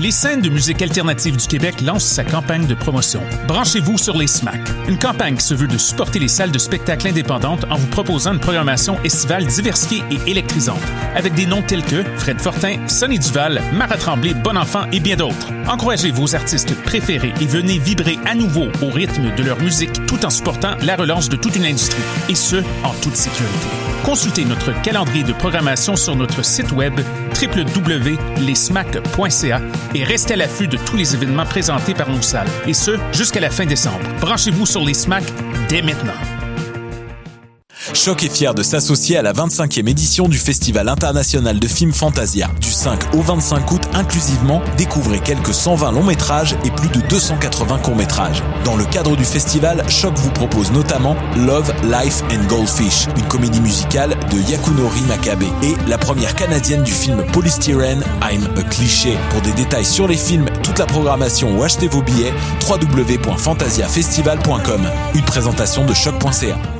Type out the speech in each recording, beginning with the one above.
Les scènes de musique alternative du Québec lancent sa campagne de promotion. Branchez-vous sur les SMAC. Une campagne qui se veut de supporter les salles de spectacle indépendantes en vous proposant une programmation estivale diversifiée et électrisante, avec des noms tels que Fred Fortin, Sonny Duval, Marat Tremblay, Bon Enfant et bien d'autres. Encouragez vos artistes préférés et venez vibrer à nouveau au rythme de leur musique tout en supportant la relance de toute une industrie, et ce, en toute sécurité. Consultez notre calendrier de programmation sur notre site web www.lesmac.ca et restez à l'affût de tous les événements présentés par nos salles, et ce, jusqu'à la fin décembre. Branchez-vous sur les SMAC dès maintenant. Choc est fier de s'associer à la 25e édition du Festival international de films Fantasia. Du 5 au 25 août inclusivement, découvrez quelques 120 longs métrages et plus de 280 courts métrages. Dans le cadre du festival, Choc vous propose notamment Love, Life and Goldfish, une comédie musicale de Yakunori Makabe et la première canadienne du film Polystyrene, I'm a Cliché. Pour des détails sur les films, toute la programmation ou achetez vos billets, www.fantasiafestival.com. Une présentation de choc.ca.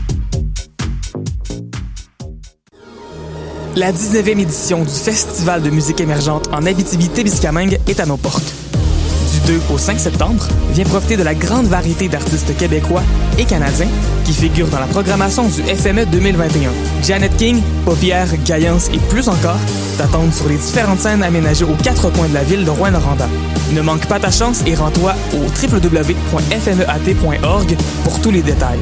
La 19e édition du Festival de musique émergente en Abitibi-Témiscamingue est à nos portes. Du 2 au 5 septembre, viens profiter de la grande variété d'artistes québécois et canadiens qui figurent dans la programmation du FME 2021. Janet King, Paupière, Gaillance et plus encore t'attendent sur les différentes scènes aménagées aux quatre coins de la ville de Rouen-Noranda. Ne manque pas ta chance et rends-toi au www.fmeat.org pour tous les détails.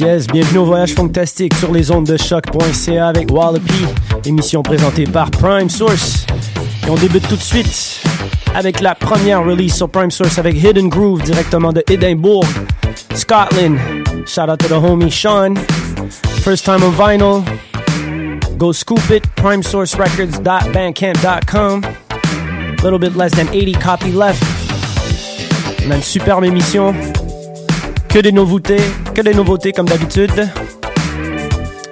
Bienvenue au voyage fantastique sur les ondes de choc.ca avec Wallopy, émission présentée par Prime Source. Et on débute tout de suite avec la première release sur Prime Source avec Hidden Groove directement de Edinburgh, Scotland. Shout out to the homie Sean. First time on vinyl. Go scoop it, primesourcerecords.bandcamp.com. Little bit less than 80 copies left. On a une superbe émission. Que des nouveautés, que des nouveautés comme d'habitude.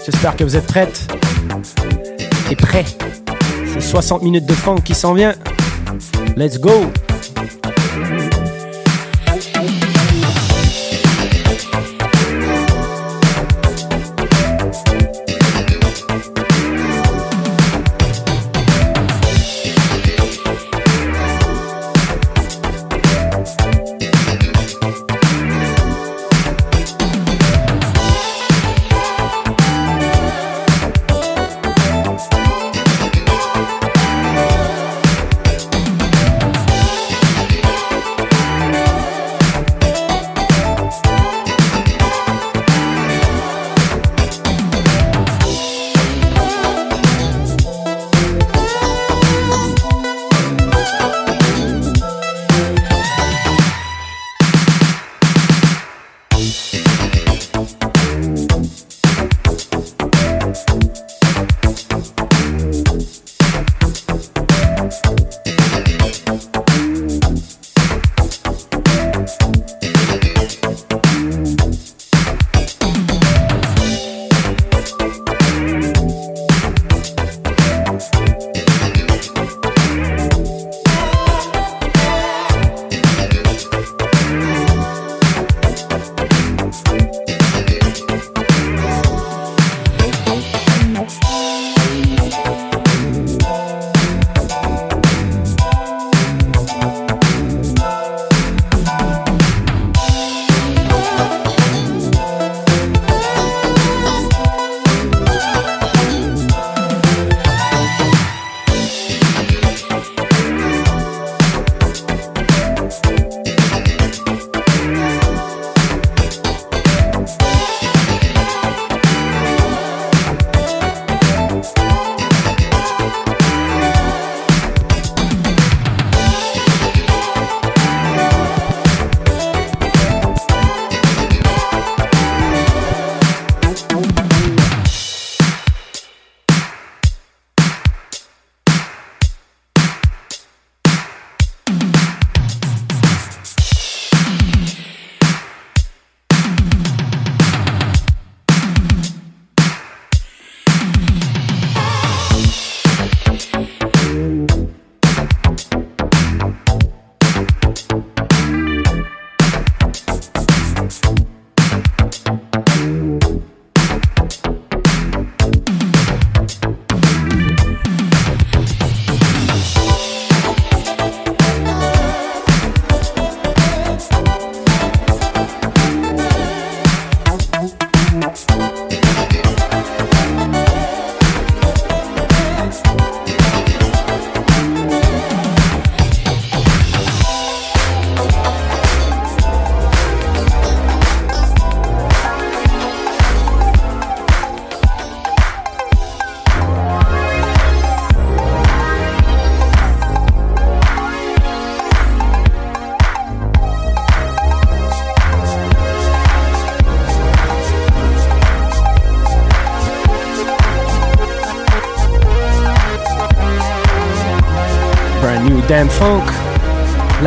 J'espère que vous êtes prêtes et prêts. C'est 60 minutes de funk qui s'en vient. Let's go!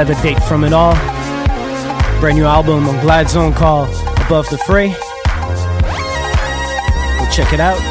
Levitate From It All. Brand new album on Glad Zone called Above the Fray. Go check it out.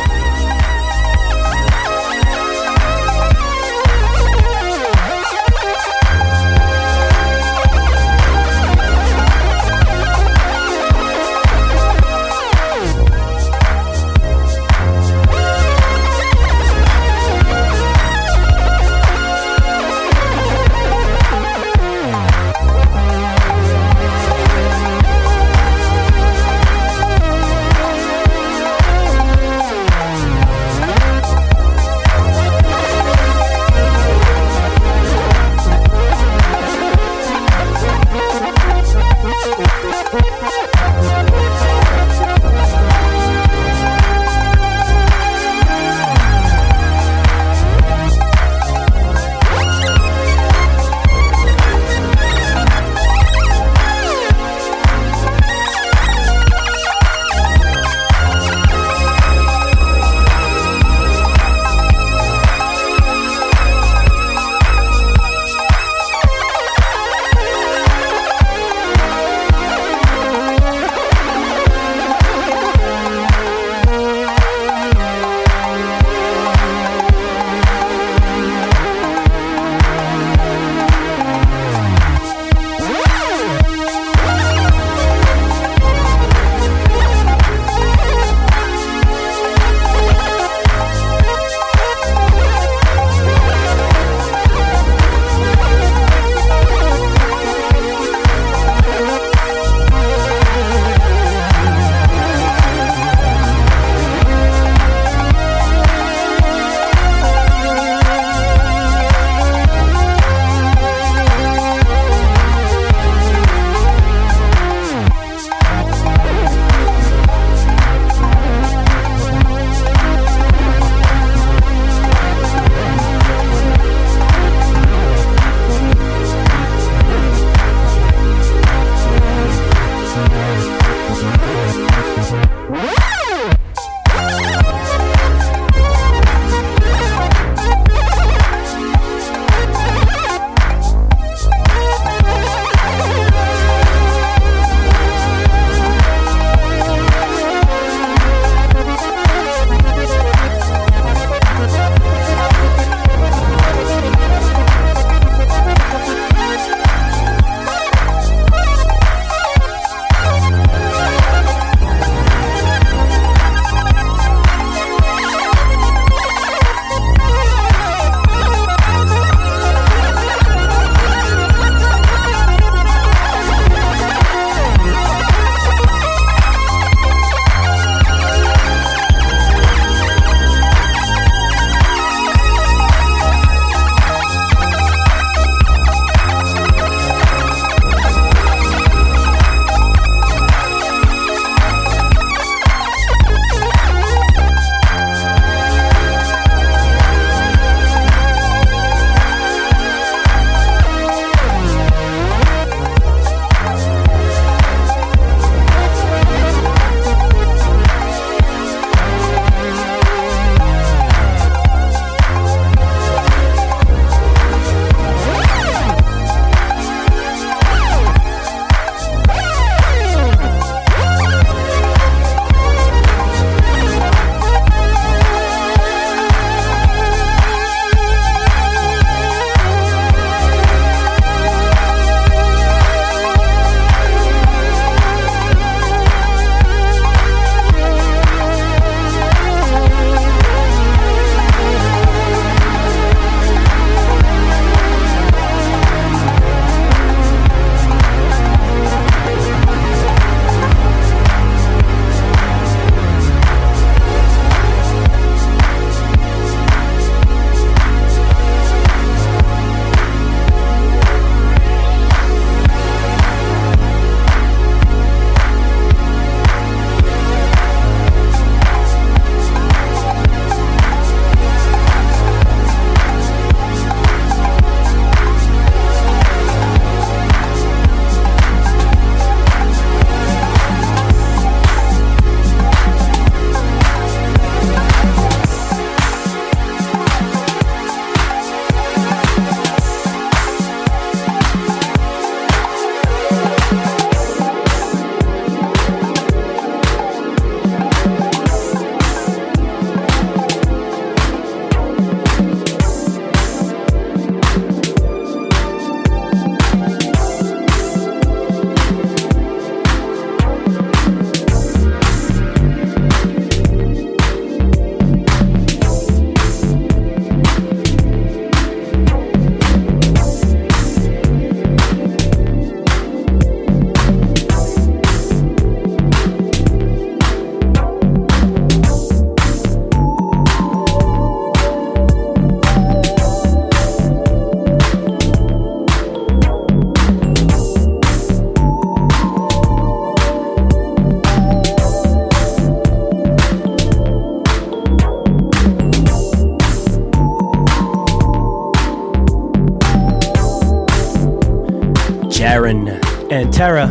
Terra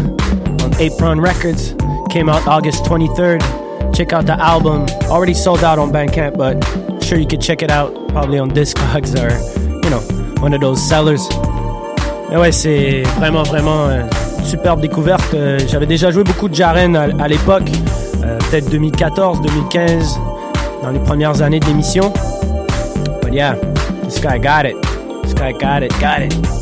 on Apron Records. Came out August 23rd. Check out the album. Already sold out on Bandcamp, but sure you could check it out probably on Discogs or, you know, one of those sellers. Mais c'est vraiment, vraiment une superbe découverte. J'avais déjà joué beaucoup de Jaren à, l'époque, euh, peut-être 2014, 2015, dans les premières années de l'émission. But yeah, this guy got it. This guy got it, got it.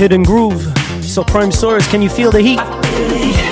Hidden Groove So, Prime Source. Can you feel the heat?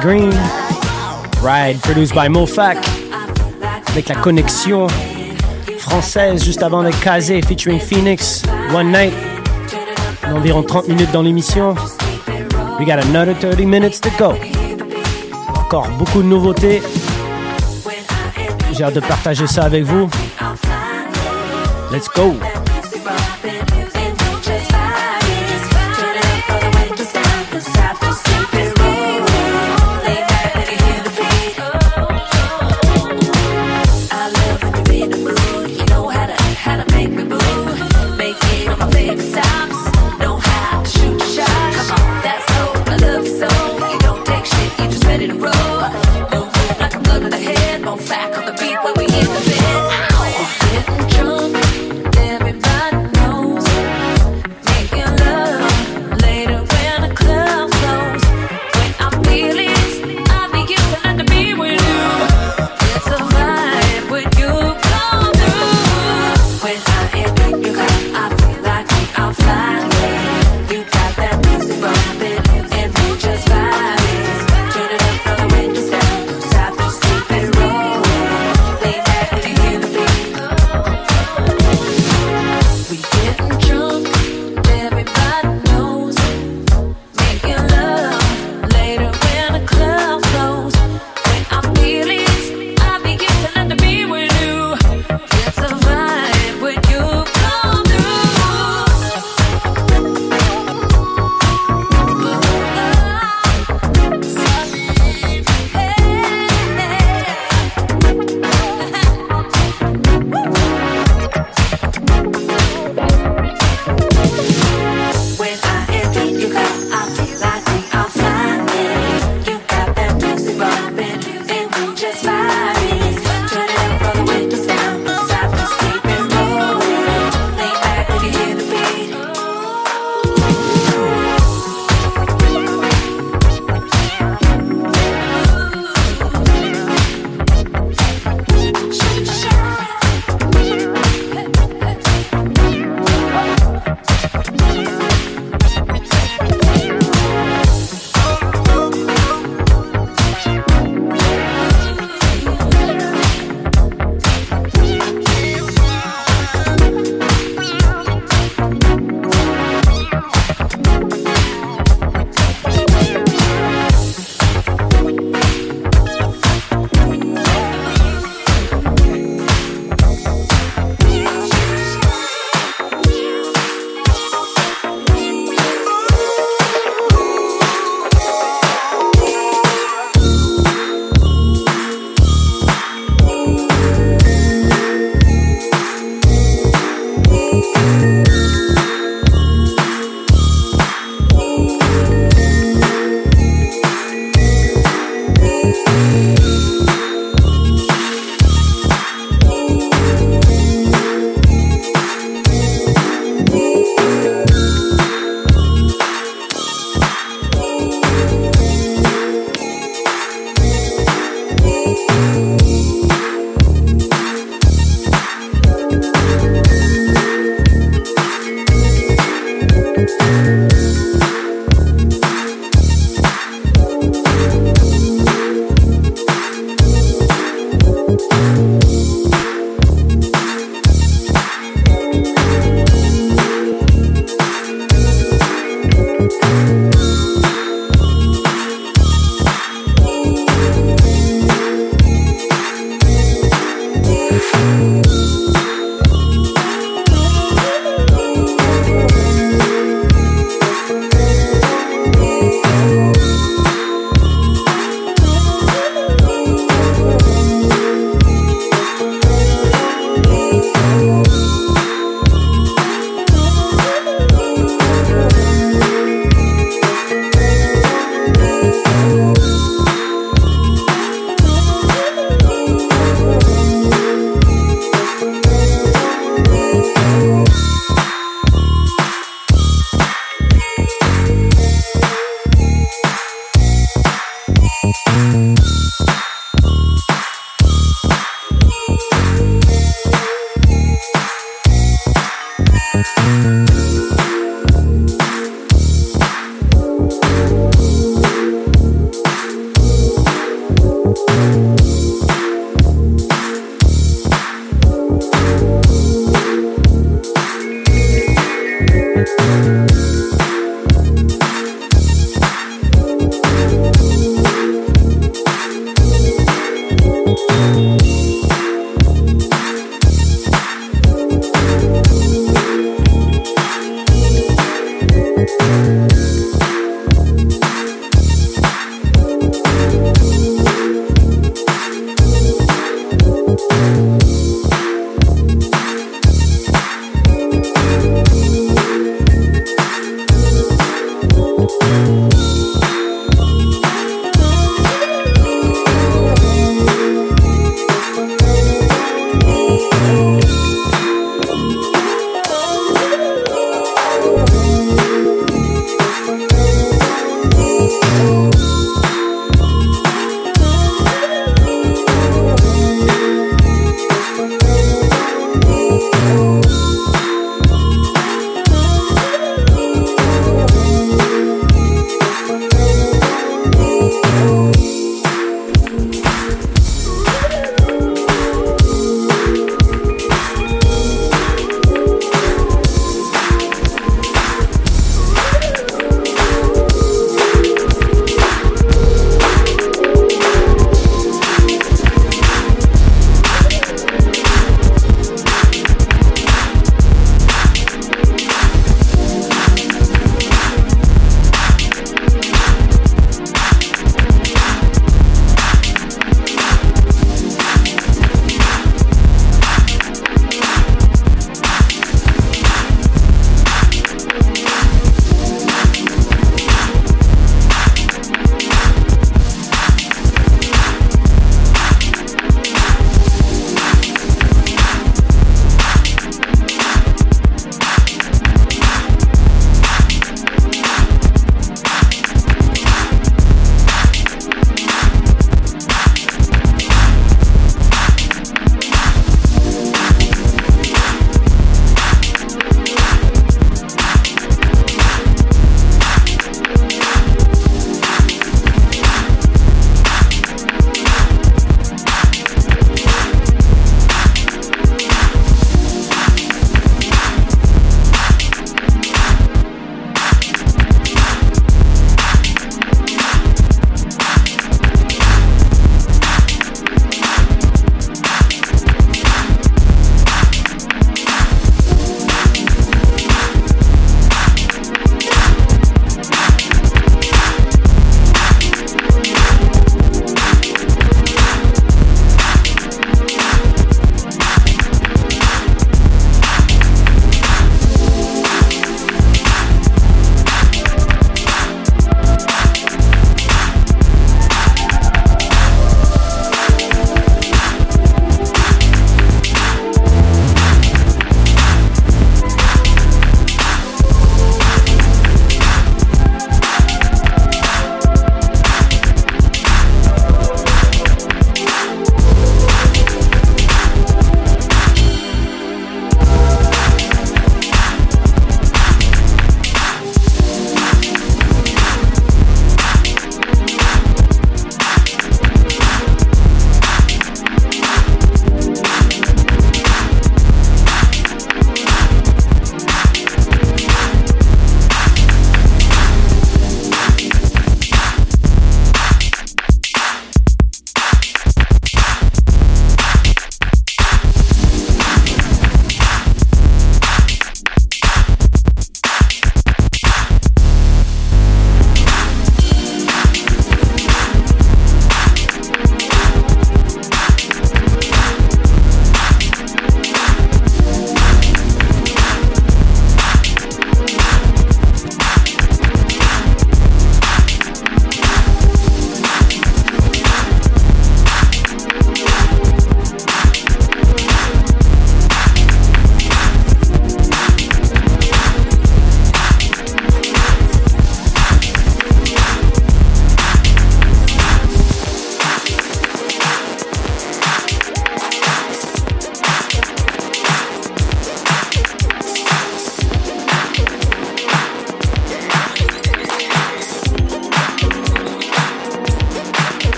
Green. Ride, produced by Mofac. Avec la connexion française juste avant de caser featuring Phoenix. One Night. Environ 30 minutes dans l'émission. We got another 30 minutes to go. Encore beaucoup de nouveautés. J'ai hâte de partager ça avec vous. Let's go!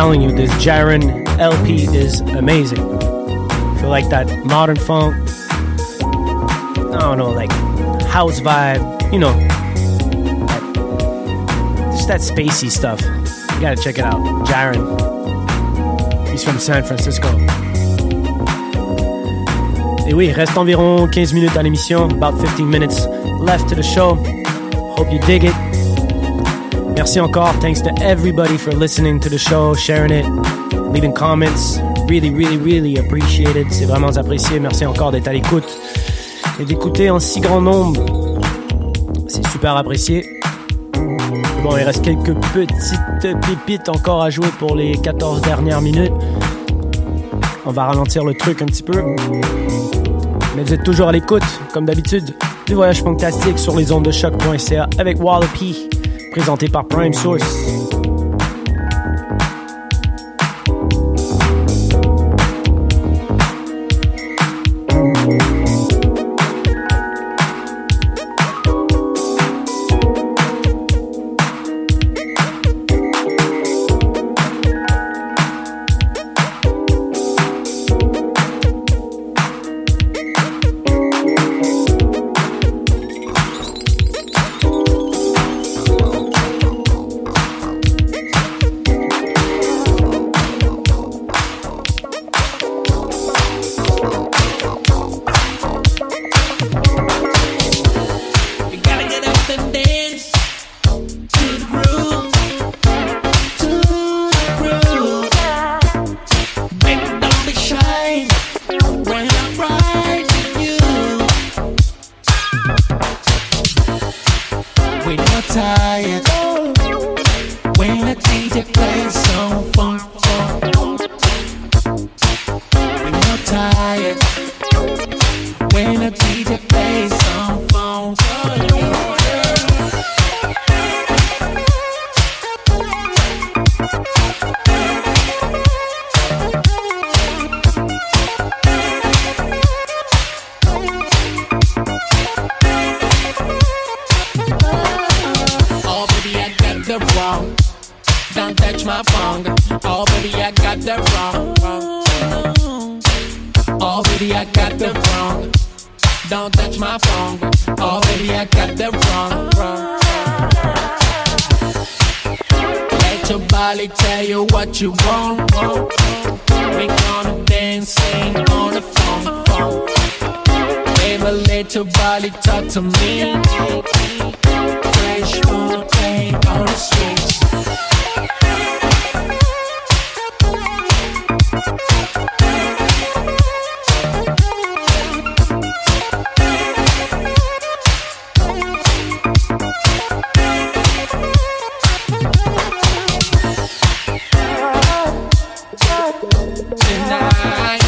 Telling you, this Jaren LP is amazing. I feel like that modern funk, I don't know, like house vibe, you know, just that spacey stuff. You gotta check it out. Jaren. He's from San Francisco. Et oui, reste environ 15 minutes à l'émission. About 15 minutes left to the show. Hope you dig it. Merci encore. Thanks to everybody for listening to the show, sharing it, leaving comments. Really, really, really appreciated. C'est vraiment apprécié. Merci encore d'être à l'écoute et d'écouter en si grand nombre. C'est super apprécié. Bon, il reste quelques petites pépites encore à jouer pour les 14 dernières minutes. On va ralentir le truc un petit peu. Mais vous êtes toujours à l'écoute, comme d'habitude, du voyage fantastique sur les ondes de choc.ca avec Wallopy, présenté par Prime Source. tonight.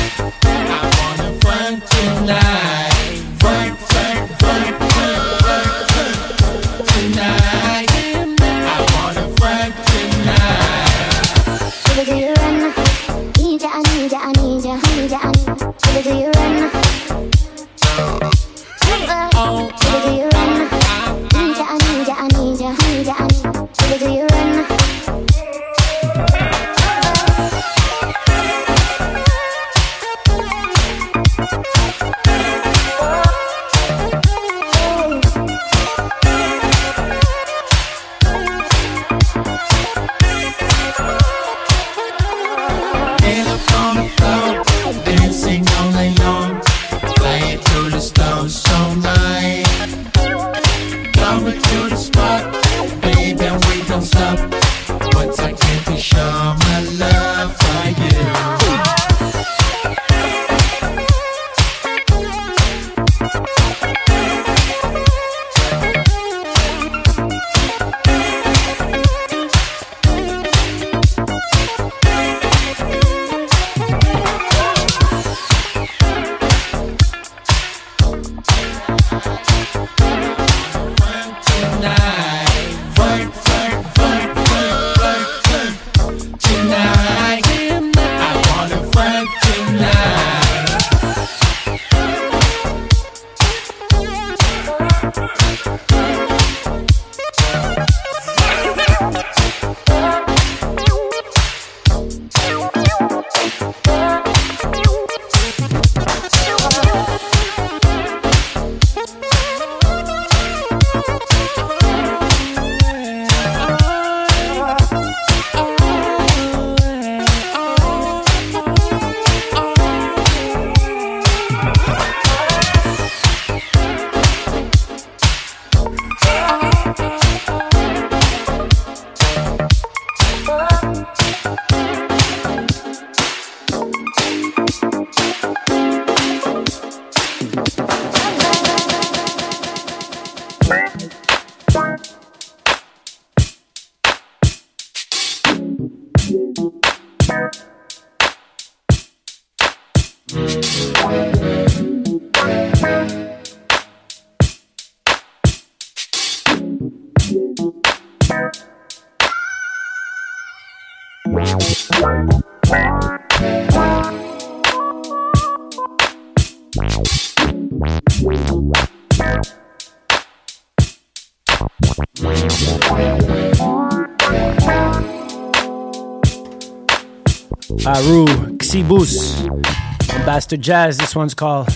Bastard Jazz. This one's called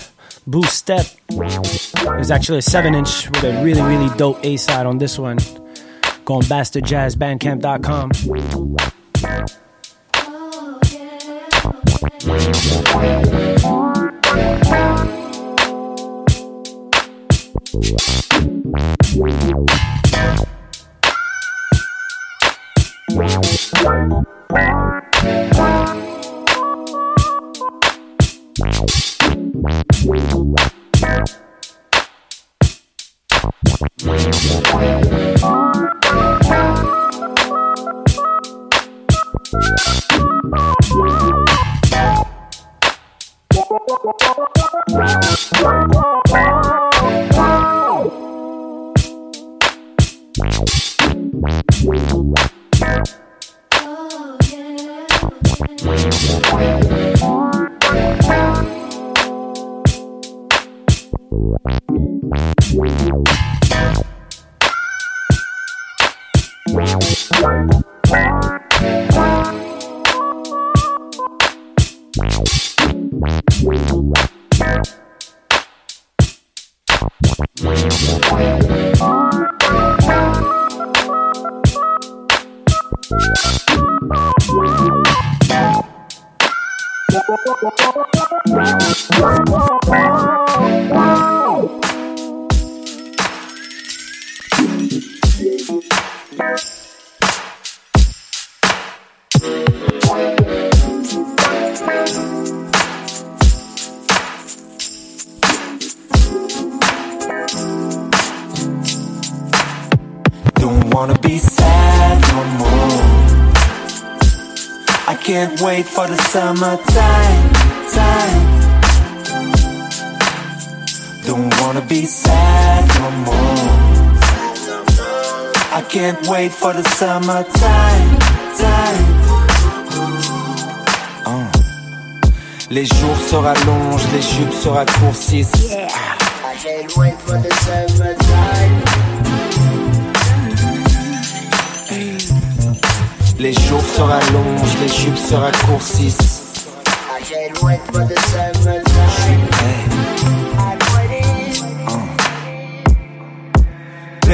Boost Step. There's actually a 7 inch with a really, really dope A side on this one. Go on bastardjazzbandcamp.com. Don't Música les jupes se raccourcissent. Les jours se rallongent, les jupes se raccourcissent. I can't wait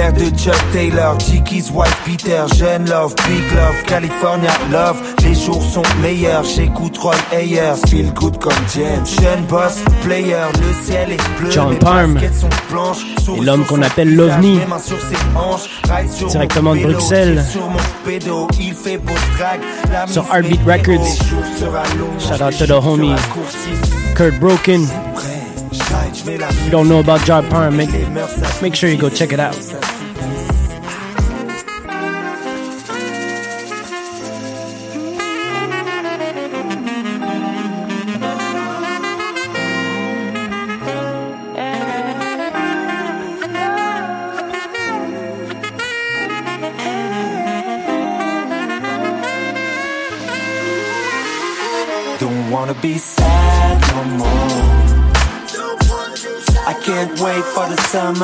Père de Chuck Taylor, Dickies, White Peter, Jeune Love, Big Love, California Love. Les jours sont meilleurs, j'écoute Roy Ayers, Feel Good comme James. Jeune boss, player, le ciel est bleu. John Et l'homme qu'on appelle l'OVNI. Directement de Bruxelles. sur Heartbeat. Records. Shout out to the homie. Kurt Broken. If you don't know about make, mœurs s'affaiblissent. make sure you go check it out.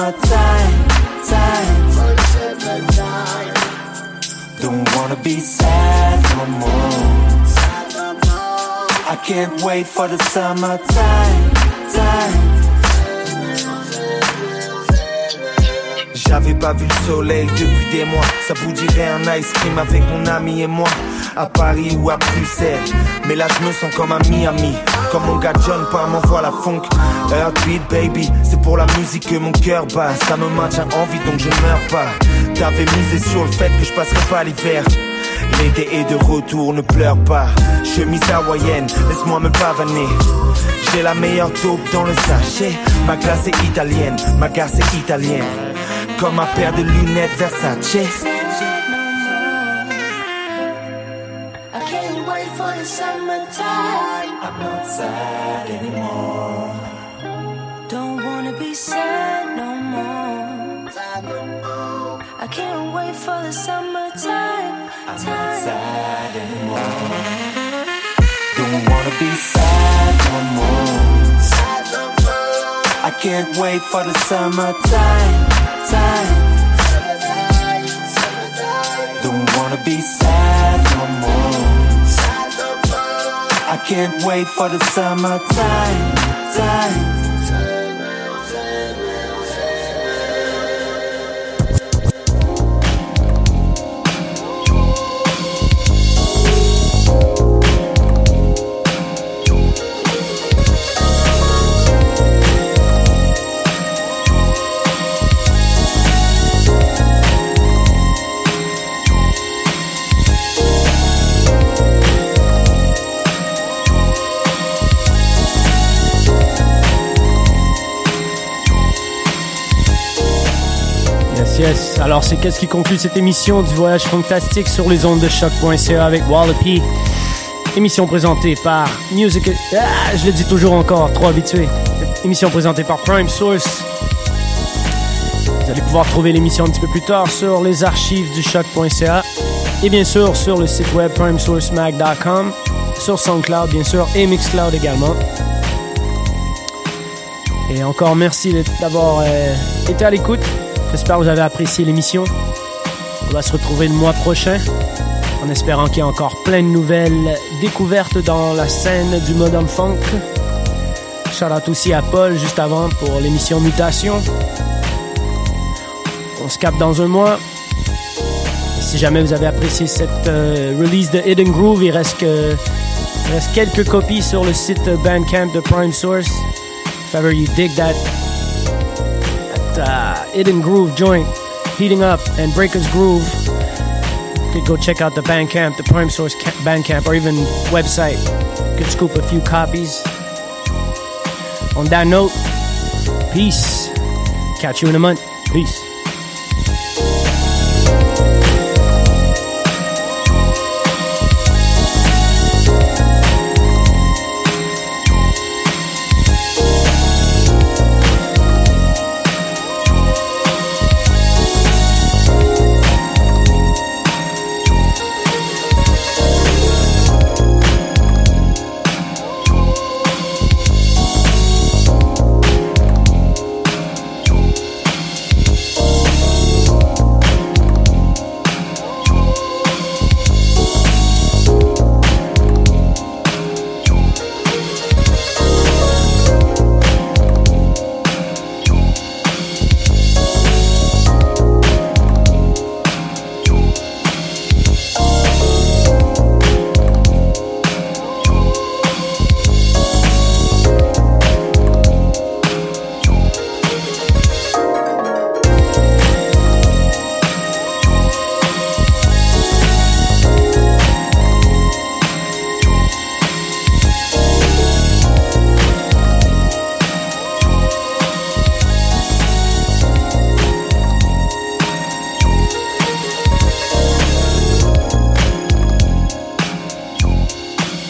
I can't wait for the time. J'avais pas vu le soleil depuis des mois. Ça vous dirait un ice cream avec mon ami et moi. À Paris ou à Bruxelles. Mais là je me sens comme à Miami. Comme mon gars John Parr m'envoie la funk. Heartbeat baby, c'est pour la musique que mon cœur bat. Ça me maintient en vie donc je meurs pas. T'avais misé sur le fait que je passerais pas l'hiver. L'été est de retour, ne pleure pas. Chemise hawaïenne, laisse-moi me pavaner. J'ai la meilleure taupe dans le sachet. Ma classe est italienne, ma gare c'est italienne. Comme ma paire de lunettes Versace. Summertime. I'm not sad anymore. Don't wanna be sad no more. I can't wait for the summertime. I'm not sad anymore. Don't wanna be sad no more. I can't wait for the summertime. Time. Don't wanna be sad no more. I can't wait for the summertime. Time. Alors, c'est qu'est-ce qui conclut cette émission du voyage fantastique sur les ondes de choc.ca avec Wallopy. Émission présentée par Music. Ah, je le dis toujours encore, trop habitué. Émission présentée par Prime Source. Vous allez pouvoir trouver l'émission un petit peu plus tard sur les archives du choc.ca et bien sûr sur le site web primesourcemag.com, sur SoundCloud bien sûr et Mixcloud également. Et encore merci d'avoir euh, été à l'écoute. J'espère que vous avez apprécié l'émission. On va se retrouver le mois prochain en espérant qu'il y ait encore plein de nouvelles découvertes dans la scène du modern funk. Shout out aussi à Paul juste avant pour l'émission Mutation. On se capte dans un mois. Si jamais vous avez apprécié cette euh, release de Hidden Groove, il reste, que, il reste quelques copies sur le site Bandcamp de Prime Source. If ever you dig that uh, Hidden Groove joint, Heating Up and Breakers Groove. You could go check out the Bandcamp, the Prime Source Bandcamp, or even website. You could scoop a few copies. On that note, peace. Catch you in a month. Peace.